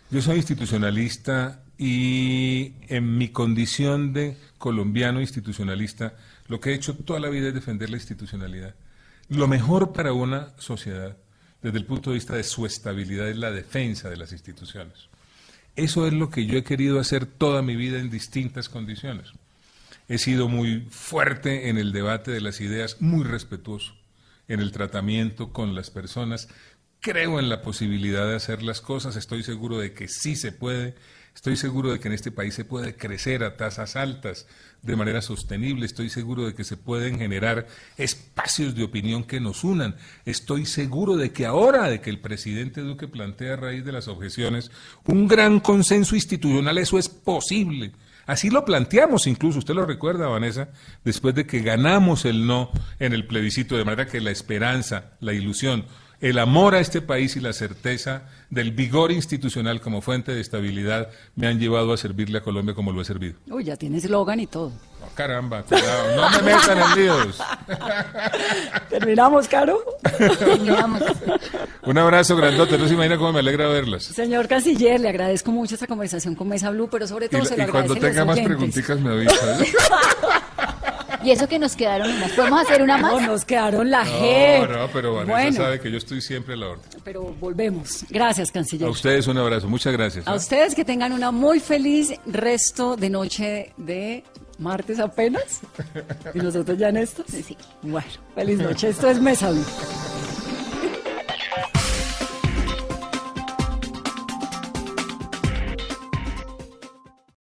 Yo soy institucionalista y en mi condición de colombiano institucionalista, lo que he hecho toda la vida es defender la institucionalidad. Lo mejor para una sociedad, desde el punto de vista de su estabilidad, es la defensa de las instituciones. Eso es lo que yo he querido hacer toda mi vida en distintas condiciones. He sido muy fuerte en el debate de las ideas, muy respetuoso en el tratamiento con las personas. Creo en la posibilidad de hacer las cosas, estoy seguro de que sí se puede, estoy seguro de que en este país se puede crecer a tasas altas de manera sostenible, estoy seguro de que se pueden generar espacios de opinión que nos unan, estoy seguro de que ahora de que el presidente Duque plantea a raíz de las objeciones un gran consenso institucional, eso es posible. Así lo planteamos incluso, usted lo recuerda, Vanessa, después de que ganamos el no en el plebiscito, de manera que la esperanza, la ilusión, el amor a este país y la certeza del vigor institucional como fuente de estabilidad me han llevado a servirle a Colombia como lo he servido. Uy, ya tiene eslogan y todo. Oh, caramba, cuidado, no me metan en líos. ¿Terminamos, Caro? Terminamos. Un abrazo grandote, no se imagina cómo me alegra verlas. Señor Canciller, le agradezco mucho esta conversación con Mesa Blue, pero sobre Y, todo se lo y cuando tenga más preguntitas me avisa. Y eso que nos quedaron unas. ¿Podemos hacer una más? No, nos quedaron la G. No, no, pero Vanessa bueno, sabe que yo estoy siempre a la orden. pero volvemos. Gracias, Canciller. A ustedes un abrazo, muchas gracias. A ¿eh? ustedes que tengan una muy feliz resto de noche de martes apenas. Y nosotros ya en esto. Sí. Bueno, feliz noche. Esto es Mesa Blue.